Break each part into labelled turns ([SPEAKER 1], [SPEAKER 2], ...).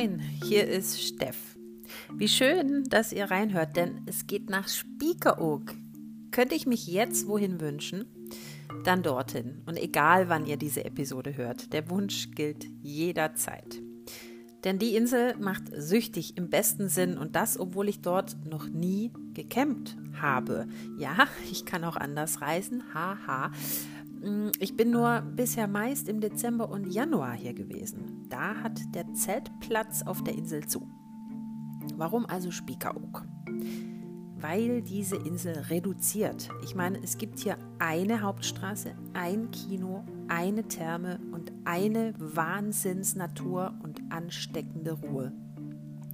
[SPEAKER 1] Moin, hier ist Steff. Wie schön, dass ihr reinhört, denn es geht nach Spiekeroog. Könnte ich mich jetzt wohin wünschen? Dann dorthin. Und egal, wann ihr diese Episode hört, der Wunsch gilt jederzeit. Denn die Insel macht süchtig im besten Sinn und das, obwohl ich dort noch nie gecampt habe. Ja, ich kann auch anders reisen, haha. Mm, ich bin nur bisher meist im Dezember und Januar hier gewesen. Da hat der Zeltplatz auf der Insel zu. Warum also Spiekeroog? Weil diese Insel reduziert. Ich meine, es gibt hier eine Hauptstraße, ein Kino, eine Therme und eine Wahnsinnsnatur und ansteckende Ruhe.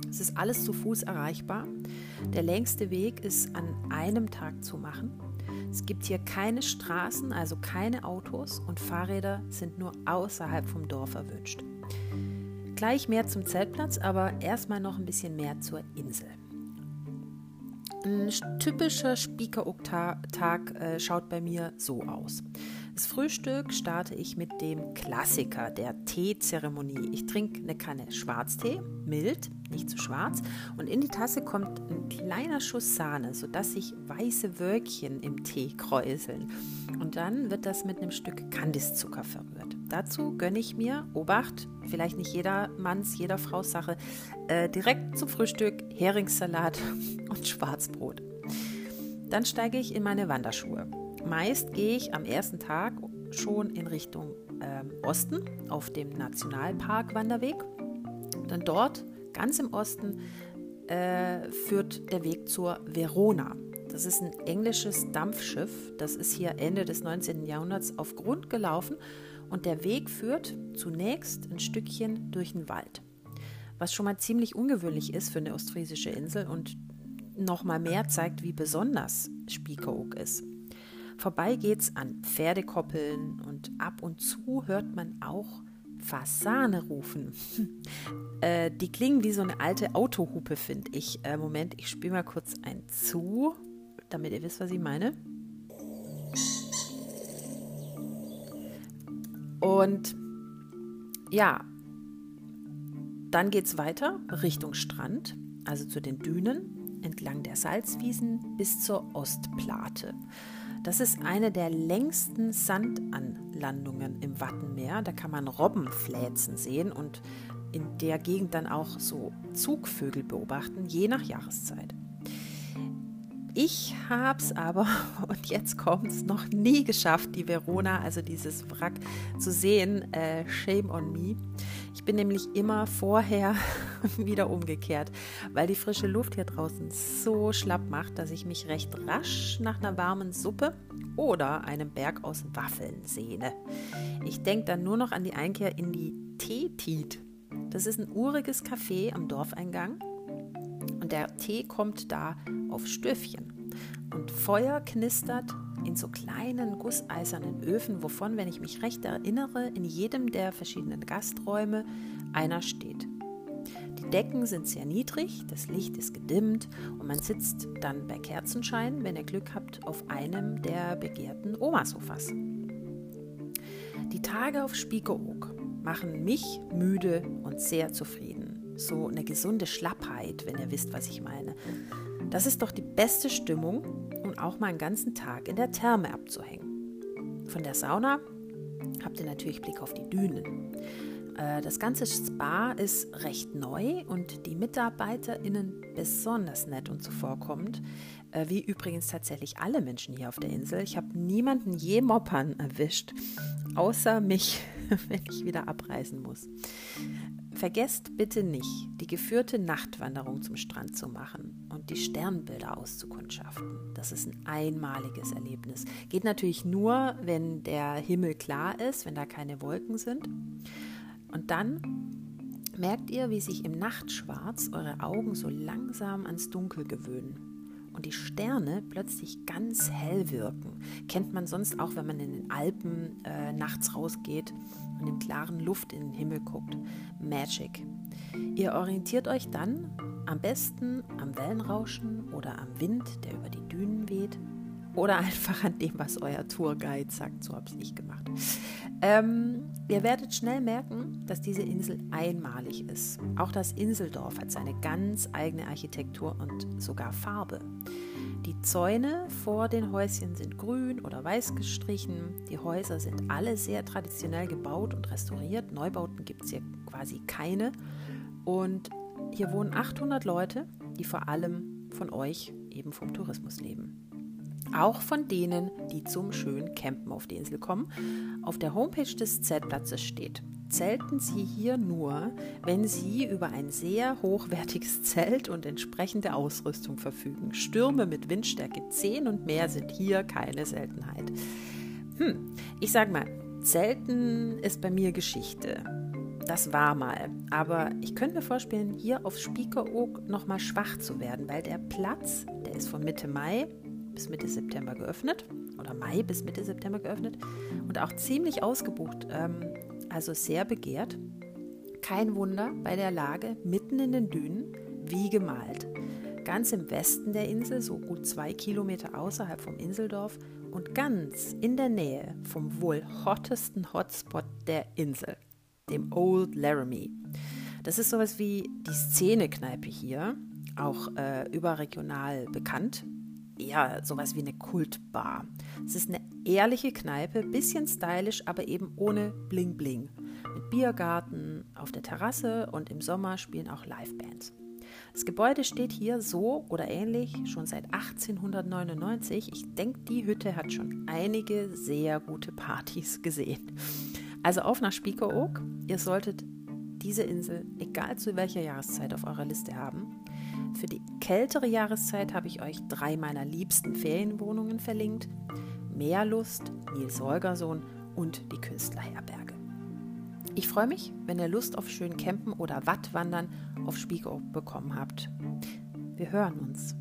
[SPEAKER 1] Es ist alles zu Fuß erreichbar. Der längste Weg ist an einem Tag zu machen. Es gibt hier keine Straßen, also keine Autos und Fahrräder sind nur außerhalb vom Dorf erwünscht. Gleich mehr zum Zeltplatz, aber erstmal noch ein bisschen mehr zur Insel. Ein typischer Speaker-Tag äh, schaut bei mir so aus. Das Frühstück starte ich mit dem Klassiker der Teezeremonie. Ich trinke eine Kanne Schwarztee, mild, nicht zu schwarz, und in die Tasse kommt ein kleiner Schuss Sahne, sodass sich weiße Wölkchen im Tee kräuseln. Und dann wird das mit einem Stück Kandiszucker verrührt. Dazu gönne ich mir, Obacht, vielleicht nicht jeder Manns, jeder Frau's Sache, äh, direkt zum Frühstück Heringssalat und Schwarzbrot. Dann steige ich in meine Wanderschuhe. Meist gehe ich am ersten Tag schon in Richtung ähm, Osten auf dem Nationalpark-Wanderweg. Dann dort, ganz im Osten, äh, führt der Weg zur Verona. Das ist ein englisches Dampfschiff. Das ist hier Ende des 19. Jahrhunderts auf Grund gelaufen und der Weg führt zunächst ein Stückchen durch den Wald. Was schon mal ziemlich ungewöhnlich ist für eine ostfriesische Insel und noch mal mehr zeigt, wie besonders Spiekeroog ist. Vorbei geht's an Pferdekoppeln und ab und zu hört man auch Fasane rufen. äh, die klingen wie so eine alte Autohupe, finde ich. Äh, Moment, ich spiele mal kurz ein zu, damit ihr wisst, was ich meine. Und ja, dann geht es weiter Richtung Strand, also zu den Dünen, entlang der Salzwiesen bis zur Ostplate. Das ist eine der längsten Sandanlandungen im Wattenmeer. Da kann man Robbenfläzen sehen und in der Gegend dann auch so Zugvögel beobachten, je nach Jahreszeit. Ich habe es aber, und jetzt kommt es, noch nie geschafft, die Verona, also dieses Wrack, zu sehen. Äh, shame on me. Ich bin nämlich immer vorher wieder umgekehrt, weil die frische Luft hier draußen so schlapp macht, dass ich mich recht rasch nach einer warmen Suppe oder einem Berg aus Waffeln sehne. Ich denke dann nur noch an die Einkehr in die Teetit. Das ist ein uriges Café am Dorfeingang und der Tee kommt da auf Stöfchen. Und Feuer knistert in so kleinen gusseisernen Öfen, wovon, wenn ich mich recht erinnere, in jedem der verschiedenen Gasträume einer steht. Die Decken sind sehr niedrig, das Licht ist gedimmt und man sitzt dann bei Kerzenschein, wenn ihr Glück habt, auf einem der begehrten Omasofas. Die Tage auf Spiekeroog machen mich müde und sehr zufrieden. So eine gesunde Schlappheit, wenn ihr wisst, was ich meine. Das ist doch die beste Stimmung, um auch mal einen ganzen Tag in der Therme abzuhängen. Von der Sauna habt ihr natürlich Blick auf die Dünen. Äh, das ganze Spa ist recht neu und die MitarbeiterInnen besonders nett und zuvorkommend, äh, wie übrigens tatsächlich alle Menschen hier auf der Insel. Ich habe niemanden je moppern erwischt, außer mich, wenn ich wieder abreisen muss. Vergesst bitte nicht, die geführte Nachtwanderung zum Strand zu machen und die Sternbilder auszukundschaften. Das ist ein einmaliges Erlebnis. Geht natürlich nur, wenn der Himmel klar ist, wenn da keine Wolken sind. Und dann merkt ihr, wie sich im Nachtschwarz eure Augen so langsam ans Dunkel gewöhnen und die Sterne plötzlich ganz hell wirken. Kennt man sonst auch, wenn man in den Alpen äh, nachts rausgeht und in klaren Luft in den Himmel guckt. Magic. Ihr orientiert euch dann am besten am Wellenrauschen oder am Wind, der über die Dünen weht. oder einfach an dem, was euer Tourguide sagt. So habe ich gemacht. Ähm, ihr werdet schnell merken, dass diese Insel einmalig ist. Auch das Inseldorf hat seine ganz eigene Architektur und sogar Farbe. Die Zäune vor den Häuschen sind grün oder weiß gestrichen. Die Häuser sind alle sehr traditionell gebaut und restauriert. Neubauten gibt es hier quasi keine. Und hier wohnen 800 Leute, die vor allem von euch eben vom Tourismus leben. Auch von denen, die zum schönen Campen auf die Insel kommen. Auf der Homepage des Zeltplatzes steht, zelten Sie hier nur, wenn Sie über ein sehr hochwertiges Zelt und entsprechende Ausrüstung verfügen. Stürme mit Windstärke 10 und mehr sind hier keine Seltenheit. Hm, ich sag mal, Zelten ist bei mir Geschichte. Das war mal. Aber ich könnte mir vorstellen, hier auf Spiekeroog nochmal schwach zu werden, weil der Platz, der ist von Mitte Mai bis Mitte September geöffnet. Oder Mai bis Mitte September geöffnet. Und auch ziemlich ausgebucht. Ähm, also sehr begehrt. Kein Wunder bei der Lage mitten in den Dünen, wie gemalt. Ganz im Westen der Insel, so gut zwei Kilometer außerhalb vom Inseldorf und ganz in der Nähe vom wohl hottesten Hotspot der Insel dem Old Laramie. Das ist sowas wie die Szene-Kneipe hier, auch äh, überregional bekannt. Eher sowas wie eine Kultbar. Es ist eine ehrliche Kneipe, bisschen stylisch, aber eben ohne Bling Bling. Mit Biergarten auf der Terrasse und im Sommer spielen auch Livebands. Das Gebäude steht hier so oder ähnlich schon seit 1899. Ich denke, die Hütte hat schon einige sehr gute Partys gesehen. Also auf nach Spiekeroog. Ihr solltet diese Insel, egal zu welcher Jahreszeit, auf eurer Liste haben. Für die kältere Jahreszeit habe ich euch drei meiner liebsten Ferienwohnungen verlinkt. Meerlust, Nils Holgerssohn und die Künstlerherberge. Ich freue mich, wenn ihr Lust auf schön Campen oder Wattwandern auf Spiekeroog bekommen habt. Wir hören uns.